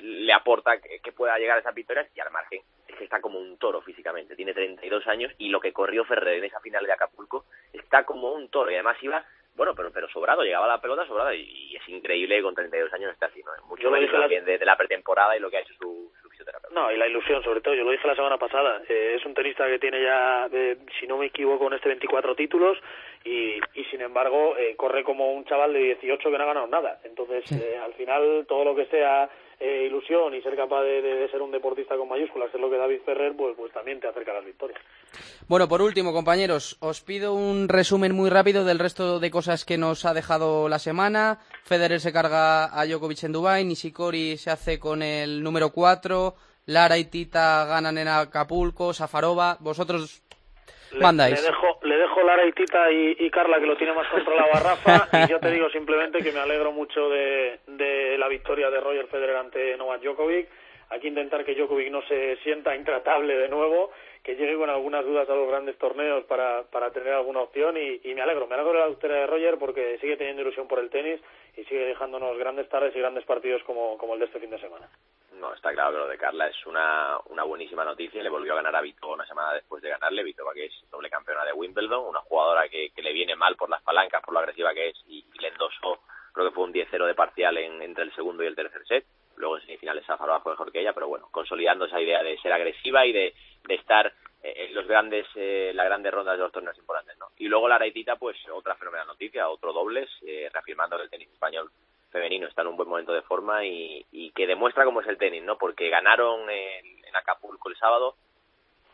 le aporta que, pueda llegar a esas victorias y al margen es que está como un toro físicamente, tiene 32 años y lo que corrió Ferrer en esa final de Acapulco está como un toro y además iba bueno, pero, pero sobrado, llegaba la pelota sobrada y, es increíble que con 32 años esté así, ¿no? Mucho mérito también de, la pretemporada y lo que ha hecho su, No, y la ilusión, sobre todo, yo lo dije la semana pasada, eh, es un tenista que tiene ya, eh, si no me equivoco, en este 24 títulos y, y sin embargo eh, corre como un chaval de 18 que no ha ganado nada. Entonces, al final, todo lo que sea eh, ilusión y ser capaz de, ser un deportista con mayúsculas, que es lo que David Ferrer, pues, pues también te acerca a las victorias. Bueno, por último, compañeros, os pido un resumen muy rápido del resto de cosas que nos ha dejado la semana. Federer se carga a Djokovic en Dubái, Nishikori se hace con el número 4, Lara y Tita ganan en Acapulco, Safarova. ¿Vosotros mandáis? Le dejo, le dejo Lara y Tita y, Carla, que lo tiene más controlado a Rafa, y yo te digo simplemente que me alegro mucho de, de la victoria de Roger Federer ante Novak Djokovic. Hay que intentar que Djokovic no se sienta intratable de nuevo, que llegue con algunas dudas a los grandes torneos para, para tener alguna opción y, y me alegro, me alegro de la victoria de Roger porque sigue teniendo ilusión por el tenis y sigue dejándonos grandes tardes y grandes partidos como, como el de este fin de semana. No, está claro que lo de Carla es una, una buenísima noticia. Le volvió a ganar a Vito una semana después de ganarle. Vitova, que es doble campeona de Wimbledon, una jugadora que, le viene mal por las palancas, por lo agresiva que es, y, le endosó, creo que fue un 10-0 de parcial en, entre el segundo y el tercer set. Luego en semifinales Zafarova fue mejor que ella, pero bueno, consolidando esa idea de ser agresiva y de, de estar eh, los grandes, eh, las grandes rondas de los torneos importantes, ¿no? Y luego la Raitita, pues otra fenomenal noticia, otro dobles, eh, reafirmando que el tenis español femenino está en un buen momento de forma y, que demuestra cómo es el tenis, ¿no? Porque ganaron en, Acapulco el sábado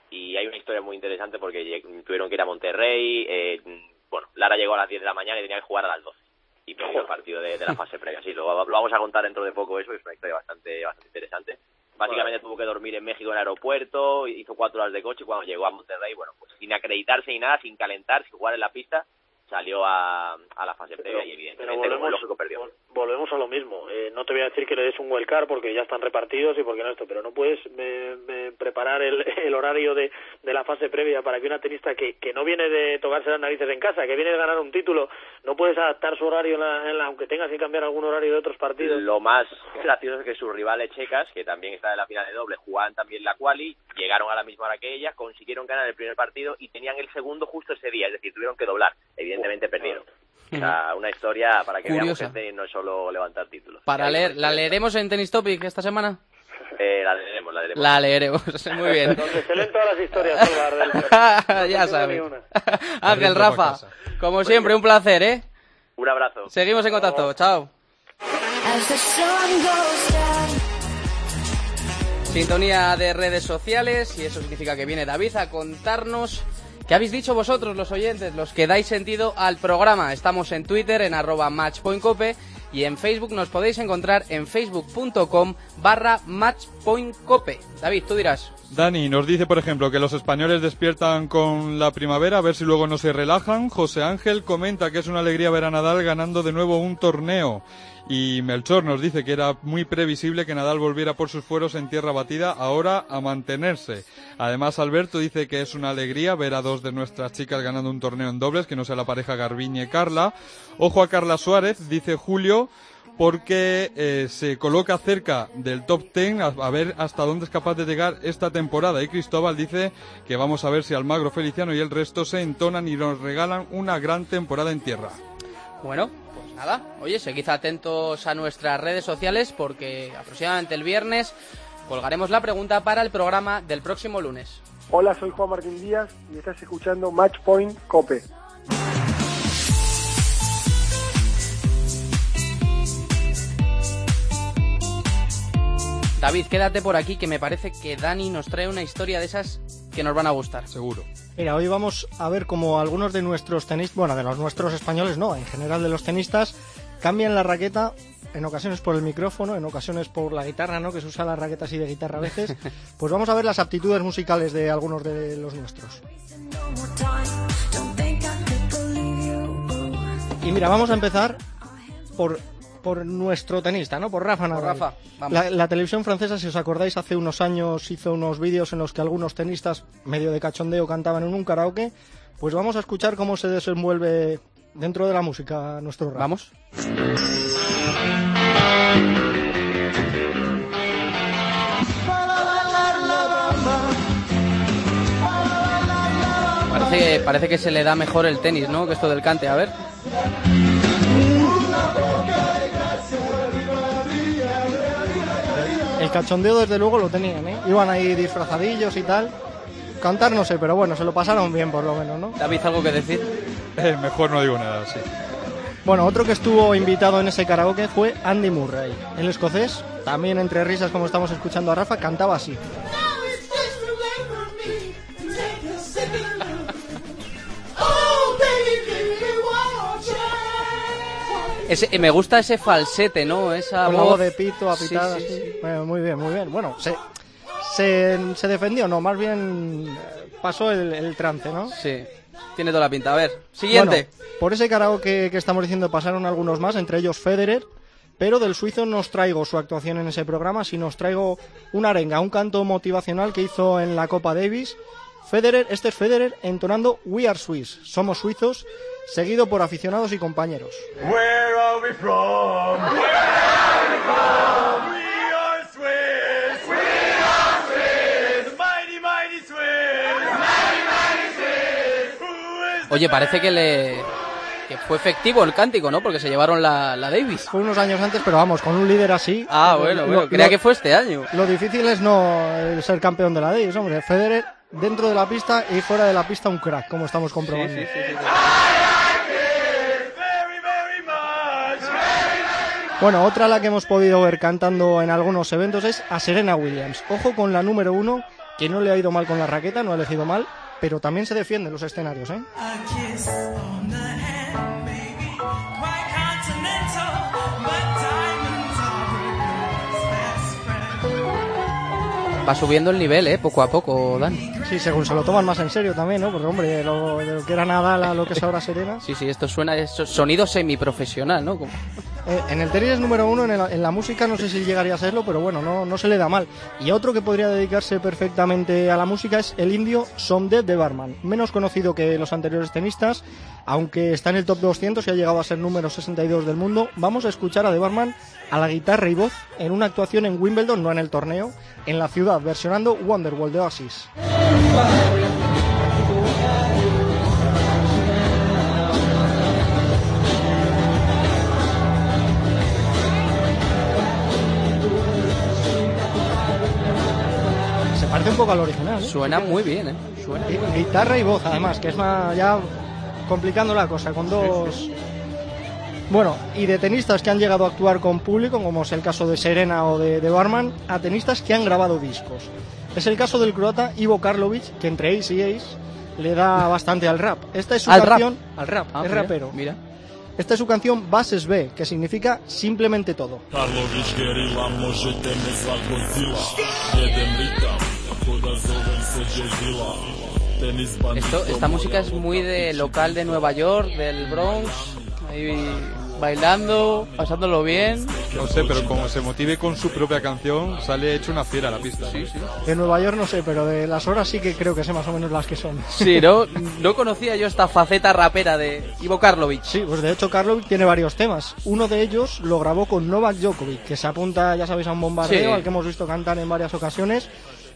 y hay una historia muy interesante porque tuvieron que ir a Monterrey, eh, bueno, Lara llegó a las 10 de la mañana y tenía que jugar a las 12 y perdió el partido de, la fase previa. Sí, lo, lo, vamos a contar dentro de poco eso, es una historia bastante, bastante interesante. Básicamente tuvo que dormir en México en el aeropuerto, hizo cuatro horas de coche y cuando llegó a Monterrey, bueno, pues sin acreditarse ni nada, sin calentar, sin jugar en la pista, salió a, a la fase previa y evidentemente volvemos, lógico perdió. Volvemos a lo mismo. Eh, no te voy a decir que le des un wildcard porque ya están repartidos y porque no esto, pero no puedes preparar el, el horario de, de, la fase previa para que una tenista que, que no viene de tocarse las narices en casa, que viene de ganar un título, no puedes adaptar su horario en la, aunque tengas que cambiar algún horario de otros partidos. Lo más gracioso es que sus rivales checas, que también están en la final de doble, jugaban también la quali, llegaron a la misma hora que ella, consiguieron ganar el primer partido y tenían el segundo justo ese día, es decir, tuvieron que doblar. Evidentemente perdieron. O sea, una historia para que veamos que no es solo levantar títulos. Para leer, ¿la leeremos en Tennis Topic esta semana? Eh, la leeremos, la leeremos. La leeremos, muy bien. Entonces, se leen todas las historias, ya sabes. Ángel, Rafa, como siempre, un placer, ¿eh? Un abrazo. Seguimos en contacto, chao. Sintonía de redes sociales y eso significa que viene David a contarnos ¿Qué habéis dicho vosotros, los oyentes, los que dais sentido al programa? Estamos en Twitter, en arroba matchpointcope y en Facebook nos podéis encontrar en facebook.com barra matchpointcope. David, tú dirás. Dani nos dice, por ejemplo, que los españoles despiertan con la primavera, a ver si luego no se relajan. José Ángel comenta que es una alegría ver a Nadal ganando de nuevo un torneo. Y Melchor nos dice que era muy previsible que Nadal volviera por sus fueros en tierra batida, ahora a mantenerse. Además, Alberto dice que es una alegría ver a dos de nuestras chicas ganando un torneo en dobles, que no sea la pareja Garbiñe y Carla. Ojo a Carla Suárez, dice Julio, porque eh, se coloca cerca del top ten a, ver hasta dónde es capaz de llegar esta temporada. Y Cristóbal dice que vamos a ver si Almagro Feliciano y el resto se entonan y nos regalan una gran temporada en tierra. Bueno, nada, oye, seguid atentos a nuestras redes sociales porque aproximadamente el viernes colgaremos la pregunta para el programa del próximo lunes. Hola, soy Juan Martín Díaz y estás escuchando Matchpoint Cope. David, quédate por aquí que me parece que Dani nos trae una historia de esas que nos van a gustar. Seguro. Mira, hoy vamos a ver cómo algunos de nuestros tenistas, bueno, de los nuestros españoles no, en general de los tenistas, cambian la raqueta en ocasiones por el micrófono, en ocasiones por la guitarra, ¿no? Que se usa la raqueta así de guitarra a veces. Pues vamos a ver las aptitudes musicales de algunos de los nuestros. Y mira, vamos a empezar por, por nuestro tenista, ¿no? Por Rafa Nadal. Rafa, vamos. La, la televisión francesa, si os acordáis, hace unos años hizo unos vídeos en los que algunos tenistas, medio de cachondeo, cantaban en un karaoke. Pues vamos a escuchar cómo se desenvuelve dentro de la música nuestro Rafa. Vamos. Parece que, parece que se le da mejor el tenis, ¿no? Que esto del cante. A ver. El cachondeo, desde luego, lo tenían, ¿eh? Iban ahí disfrazadillos y tal. Cantar no sé, pero bueno, se lo pasaron bien por lo menos, ¿no? David, ¿algo que decir? Eh, mejor no digo nada, sí. Bueno, otro que estuvo invitado en ese karaoke fue Andy Murray. El escocés, también entre risas como estamos escuchando a Rafa, cantaba así. Ese, eh, me gusta ese falsete, ¿no? Esa voz de pito, apitada, sí, así. sí. Bueno, muy bien, muy bien. Bueno, se, se, se defendió, no, más bien eh, pasó el, el trance, ¿no? Sí, tiene toda la pinta. A ver, siguiente. Bueno, por ese karaoke que estamos diciendo pasaron algunos más, entre ellos Federer, pero del suizo no os traigo su actuación en ese programa, sino os traigo una arenga, un canto motivacional que hizo en la Copa Davis. Federer, este es Federer entonando We Are Swiss, somos suizos, seguido por aficionados y compañeros. Oye, parece que le que fue efectivo el cántico, ¿no? Porque se llevaron la, la Davis. Fue unos años antes, pero vamos, con un líder así. Ah, bueno, bueno. lo- Creía lo- que fue este año. Lo difícil es no eh, ser campeón de la Davis, hombre. Federer dentro de la pista y fuera de la pista un crack, como estamos comprobando. very, very much? Bueno, otra la que hemos podido ver cantando en algunos eventos es a Serena Williams. Ojo con la número uno, que no le ha ido mal con la raqueta, no ha elegido mal, pero también se defiende en los escenarios, ¿eh? Va subiendo el nivel, ¿eh? Poco a poco, Dani. Sí, según se lo toman más en serio también, ¿no? Porque, hombre, lo, de lo que era Nadal a lo que es ahora Serena. Sí, sí, esto suena, es sonido semiprofesional, ¿no? Como- Eh, en el tenis es número uno, en, el- en la música no sé si llegaría a serlo, pero bueno, no, no se le da mal. Y otro que podría dedicarse perfectamente a la música es el indio Somdev de Barman, menos conocido que los anteriores tenistas, aunque está en el top 200 y ha llegado a ser número 62 del mundo. Vamos a escuchar a De Barman a la guitarra y voz en una actuación en Wimbledon, no en el torneo, en la ciudad, versionando Wonderwall de Oasis. Se parece un poco al original. ¿eh? Suena muy bien, ¿eh? Suena. Guitarra y voz, además, que es más ya complicando la cosa, con dos... Bueno, y de tenistas que han llegado a actuar con público, como es el caso de Serena o de, de Barman, a tenistas que han grabado discos. Es el caso del croata Ivo Karlovic, que entre Ace y Ace le da bastante al rap. Esta es su ¿Al rap? canción... Al rap, Ah, es mira, rapero. Mira. Esta es su canción Bases B, que significa simplemente todo. Esto, esta música es muy de local de Nueva York, del Bronx, ahí bailando, pasándolo bien. No sé, pero como se motive con su propia canción, sale hecho una fiera a la pista. Sí, sí. De Nueva York no sé, pero de las horas sí que creo que sé más o menos las que son. Sí, no, no conocía yo esta faceta rapera de Ivo Karlovic. Sí, pues de hecho Karlovic tiene varios temas. Uno de ellos lo grabó con Novak Djokovic, que se apunta, ya sabéis, a un bombardeo Sí. al que hemos visto cantar en varias ocasiones.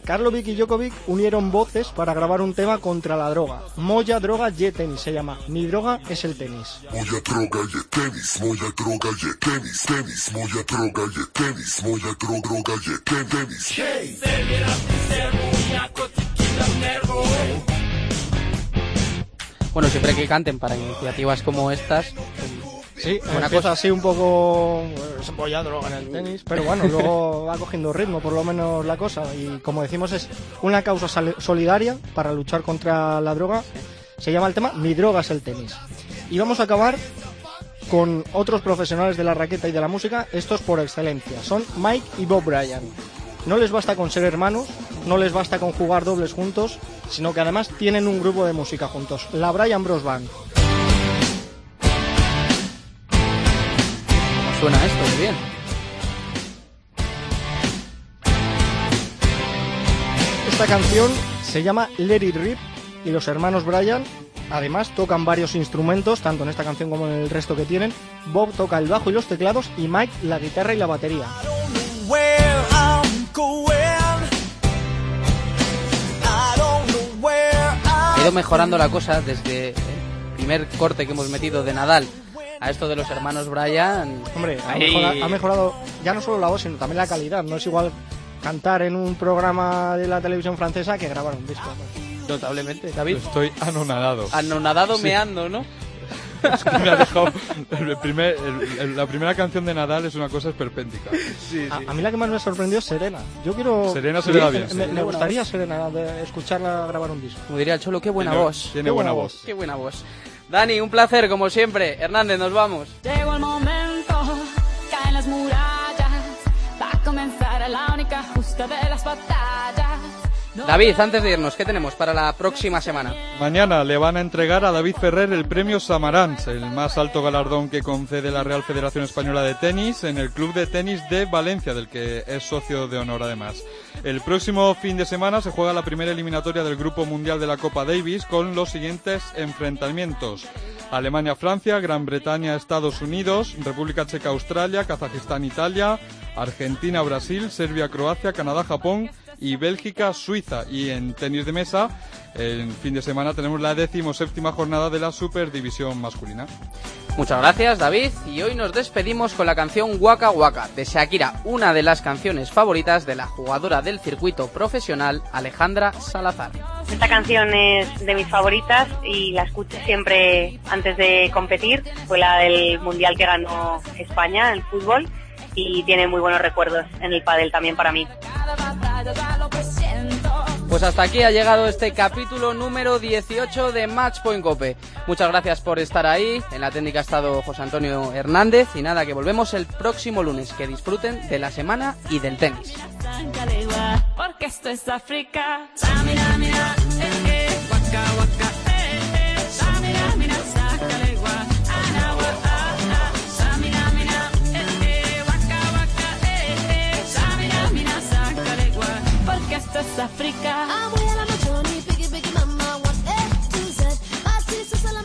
Karlovic y Djokovic unieron voces para grabar un tema contra la droga. Moya droga y tenis se llama. Mi droga es el tenis. Moja droga je tenis, moja droga je tenis, tenis, moja droga je tenis, moja dro droga ten- tenis. Bueno, siempre que canten para iniciativas como estas. Sí, empieza cosa. así un poco moya droga en el tenis, pero bueno, luego va cogiendo ritmo por lo menos la cosa y como decimos es una causa solidaria para luchar contra la droga. Se llama el tema Mi droga es el tenis. Y vamos a acabar con otros profesionales de la raqueta y de la música, estos por excelencia. Son Mike y Bob Bryan. No les basta con ser hermanos, no les basta con jugar dobles juntos, sino que además tienen un grupo de música juntos, la Bryan Bros Band. Suena esto? Muy bien. Esta canción se llama Let It Rip y los hermanos Bryan además tocan varios instrumentos, tanto en esta canción como en el resto que tienen. Bob toca el bajo y los teclados y Mike la guitarra y la batería. Ha ido mejorando la cosa desde el primer corte que hemos metido de Nadal a esto de los hermanos Bryan. Hombre, ha mejorado, ha mejorado ya no solo la voz, sino también la calidad. No es igual cantar en un programa de la televisión francesa que grabar un disco. Notablemente, David. Estoy anonadado. Anonadado Sí. meando, ¿no? Es que me ha dejado- el primer- el- el- la primera canción de Nadal es una cosa esperpéntica. A, a mí la que más me sorprendió es Serena. Yo quiero. Serena se le da bien, Me, gustaría. Serena de escucharla grabar un disco. Como diría el Cholo, qué buena Tiene- voz. tiene Qué buena voz. Qué buena voz. Dani, un placer, como siempre. Hernández, nos vamos. Llegó el momento, caen las murallas, va a comenzar la única justa de las batallas. David, antes de irnos, ¿qué tenemos para la próxima semana? Mañana le van a entregar a David Ferrer el premio Samarans, el más alto galardón que concede la Real Federación Española de Tenis en el Club de Tenis de Valencia, del que es socio de honor además. El próximo fin de semana se juega la primera eliminatoria del Grupo Mundial de la Copa Davis con los siguientes enfrentamientos. Alemania-Francia, Gran Bretaña-Estados Unidos, República Checa-Australia, Kazajistán-Italia, Argentina-Brasil, Serbia-Croacia, Canadá-Japón y Bélgica-Suiza. Y en tenis de mesa, el fin de semana tenemos la decimoséptima jornada de la Superdivisión masculina. Muchas gracias, David. Y hoy nos despedimos con la canción Waka Waka de Shakira, una de las canciones favoritas de la jugadora del circuito profesional Alejandra Salazar. Esta canción es de mis favoritas y la escucho siempre antes de competir. Fue la del mundial que ganó España en fútbol y tiene muy buenos recuerdos en el pádel también para mí. Pues hasta aquí ha llegado este capítulo número 18 de Matchpoint Cope. Muchas gracias por estar ahí. En la técnica ha estado José Antonio Hernández y nada, que volvemos el próximo lunes. Que disfruten de la semana y del tenis. esto es África. Ah, voy a la machoni, piggy, piggy, mama, one, eight, two, Z. Así se la